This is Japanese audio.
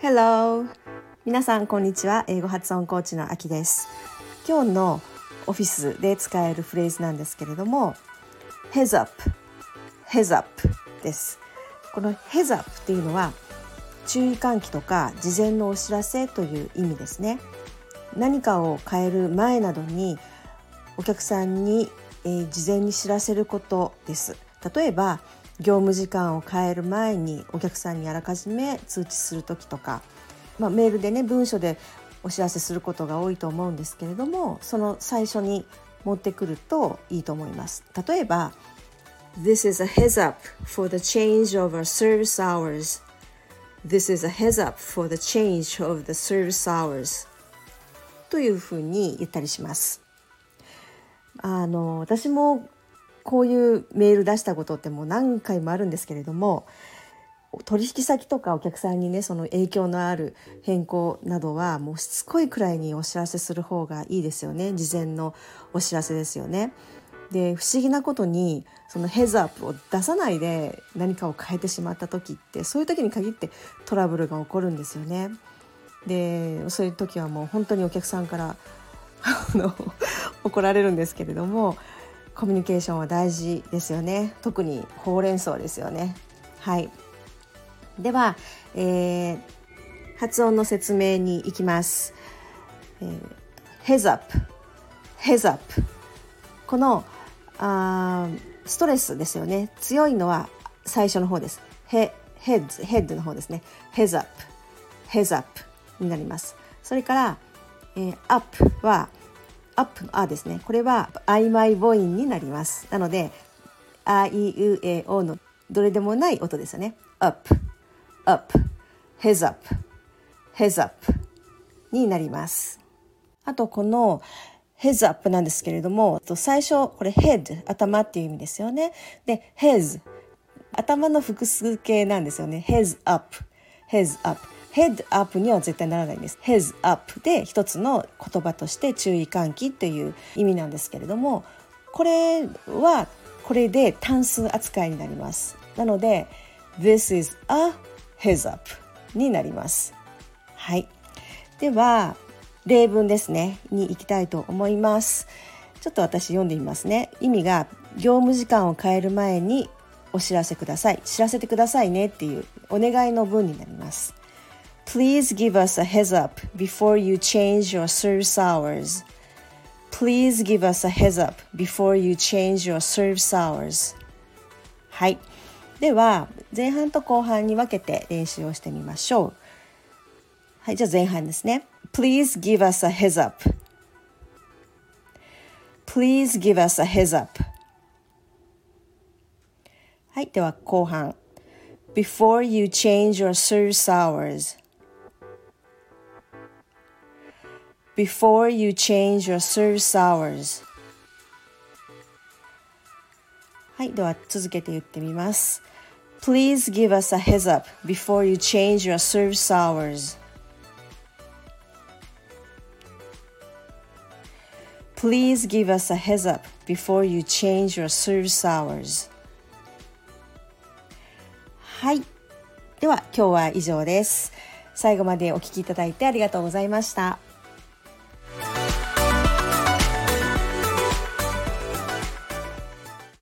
Hello! 皆さんこんにちは。英語発音コーチのあきです。今日のオフィスで使えるフレーズなんですけれども Heads up Heads up ですこの Heads up っていうのは注意喚起とか事前のお知らせという意味ですね何かを変える前などにお客さんに、えー、事前に知らせることです例えば業務時間を変える前にお客さんにあらかじめ通知する時とか、まあ、メールでね文書でお知らせすることが多いと思うんですけれどもその最初に持ってくるといいと思います。例えば This is a heads up for the change of our service hours. This is a heads up for the change of the service hours. というふうに言ったりします。あの私もこういうメール出したことってもう何回もあるんですけれども取引先とかお客さんにねその影響のある変更などはもうしつこいくらいにお知らせする方がいいですよね事前のお知らせですよね。で不思議なことにそのヘズアップを出さないで何かを変えてしまった時ってそういう時に限ってトラブルが起こるんですよね。でそういう時はもう本当にお客さんから 怒られるんですけれどもコミュニケーションは大事ですよね。特にほうれん草ですよね。はい。では、えー、発音の説明に行きます。えー、heads up heads up このあストレスですよね。強いのは最初の方です。ヘヘッヘッドの方ですね。heads up heads up になります。それから、えー、up はアップのあですね。これは曖昧母音になります。なのであいうえおのどれでもない音ですよね。up up heads up heads up になります。あとこの heads up なんですけれども最初これ head 頭っていう意味ですよね。で heads 頭の複数形なんですよね。heads up heads up ヘッドアップには絶対ならないんです。ヘッズアップで一つの言葉として注意喚起っていう意味なんですけれどもこれはこれで単数扱いになります。なので This is a heads up になります。はい。では例文ですねに行きたいと思います。ちょっと私読んでみますね。意味が業務時間を変える前にお知らせください。知らせてくださいねっていうお願いの文になります。Please give us a heads up before you change your service hours. Please give us a heads up before you change your service hours. はい。では前半と後半に分けて練習をしてみましょうはいじゃあ前半ですね Please give us a heads up Please give us a heads up はいでは後半 Before you change your service hours Before you change your service hours はい、では続けて言ってみます。Please give us a heads up before you change your service hours. Please give us a heads up before you change your service hours. はい。では今日は以上です。最後までお聞きいただいてありがとうございました。